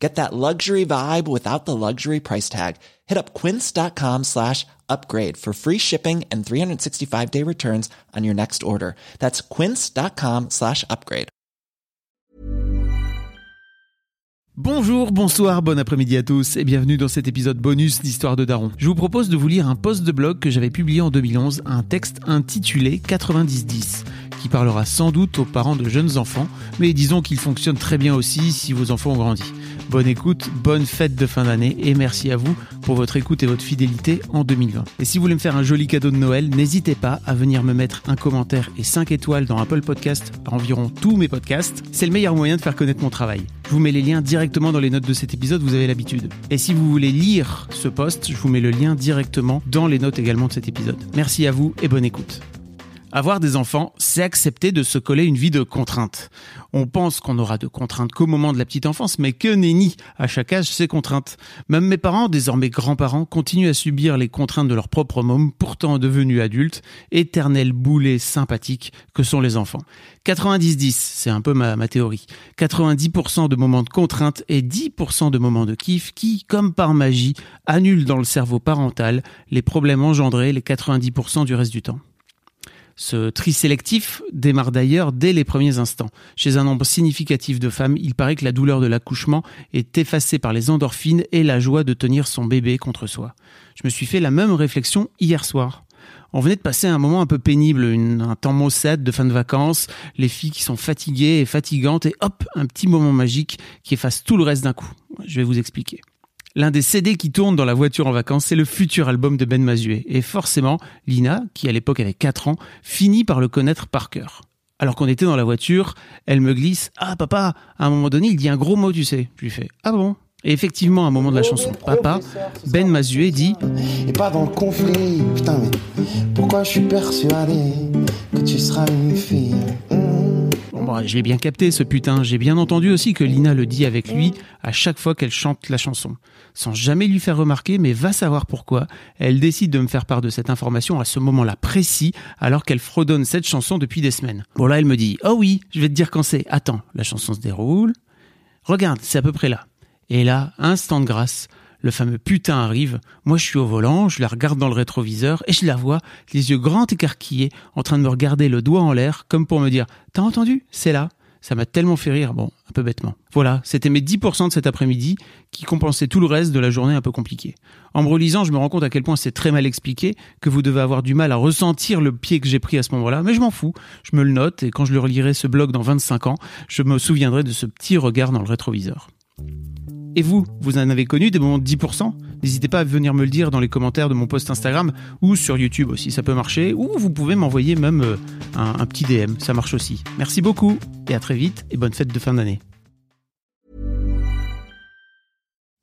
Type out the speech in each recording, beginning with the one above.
Get that luxury vibe without the luxury price tag. Hit up quince.com slash upgrade for free shipping and 365 day returns on your next order. That's quince.com slash upgrade. Bonjour, bonsoir, bon après-midi à tous et bienvenue dans cet épisode bonus d'Histoire de Daron. Je vous propose de vous lire un post de blog que j'avais publié en 2011, un texte intitulé 90-10 qui parlera sans doute aux parents de jeunes enfants, mais disons qu'il fonctionne très bien aussi si vos enfants ont grandi. Bonne écoute, bonne fête de fin d'année et merci à vous pour votre écoute et votre fidélité en 2020. Et si vous voulez me faire un joli cadeau de Noël, n'hésitez pas à venir me mettre un commentaire et 5 étoiles dans Apple Podcast à environ tous mes podcasts. C'est le meilleur moyen de faire connaître mon travail. Je vous mets les liens directement dans les notes de cet épisode, vous avez l'habitude. Et si vous voulez lire ce post, je vous mets le lien directement dans les notes également de cet épisode. Merci à vous et bonne écoute. Avoir des enfants, c'est accepter de se coller une vie de contraintes. On pense qu'on aura de contraintes qu'au moment de la petite enfance, mais que nenni, à chaque âge, ces contraintes. Même mes parents, désormais grands-parents, continuent à subir les contraintes de leur propre môme, pourtant devenus adultes, éternels boulets sympathiques que sont les enfants. 90-10, c'est un peu ma, ma théorie. 90% de moments de contraintes et 10% de moments de kiff qui, comme par magie, annulent dans le cerveau parental les problèmes engendrés les 90% du reste du temps. Ce tri sélectif démarre d'ailleurs dès les premiers instants. Chez un nombre significatif de femmes, il paraît que la douleur de l'accouchement est effacée par les endorphines et la joie de tenir son bébé contre soi. Je me suis fait la même réflexion hier soir. On venait de passer un moment un peu pénible, un temps maussade de fin de vacances, les filles qui sont fatiguées et fatigantes, et hop, un petit moment magique qui efface tout le reste d'un coup. Je vais vous expliquer. L'un des CD qui tourne dans la voiture en vacances, c'est le futur album de Ben Mazué. Et forcément, Lina, qui à l'époque avait 4 ans, finit par le connaître par cœur. Alors qu'on était dans la voiture, elle me glisse Ah papa, à un moment donné, il dit un gros mot, tu sais. Je lui fais Ah bon? Et effectivement, à un moment de la chanson Papa, Ben Mazué dit Et pas dans le conflit, putain, mais pourquoi je suis persuadé que tu seras une fille? Je l'ai bien capté ce putain, j'ai bien entendu aussi que Lina le dit avec lui à chaque fois qu'elle chante la chanson. Sans jamais lui faire remarquer, mais va savoir pourquoi, elle décide de me faire part de cette information à ce moment-là précis, alors qu'elle fredonne cette chanson depuis des semaines. Bon là, elle me dit, oh oui, je vais te dire quand c'est. Attends, la chanson se déroule. Regarde, c'est à peu près là. Et là, instant de grâce, le fameux putain arrive, moi je suis au volant, je la regarde dans le rétroviseur et je la vois, les yeux grands écarquillés, en train de me regarder le doigt en l'air, comme pour me dire T'as entendu? C'est là. Ça m'a tellement fait rire, bon, un peu bêtement. Voilà, c'était mes 10% de cet après-midi qui compensaient tout le reste de la journée un peu compliquée. En me relisant, je me rends compte à quel point c'est très mal expliqué, que vous devez avoir du mal à ressentir le pied que j'ai pris à ce moment-là, mais je m'en fous, je me le note et quand je le relirai ce blog dans 25 ans, je me souviendrai de ce petit regard dans le rétroviseur. Et vous, vous en avez connu des moments de 10% N'hésitez pas à venir me le dire dans les commentaires de mon post Instagram ou sur YouTube aussi, ça peut marcher. Ou vous pouvez m'envoyer même euh, un, un petit DM, ça marche aussi. Merci beaucoup et à très vite et bonne fête de fin d'année.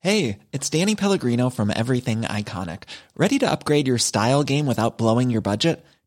Hey, it's Danny Pellegrino from Everything Iconic. Ready to upgrade your style game without blowing your budget?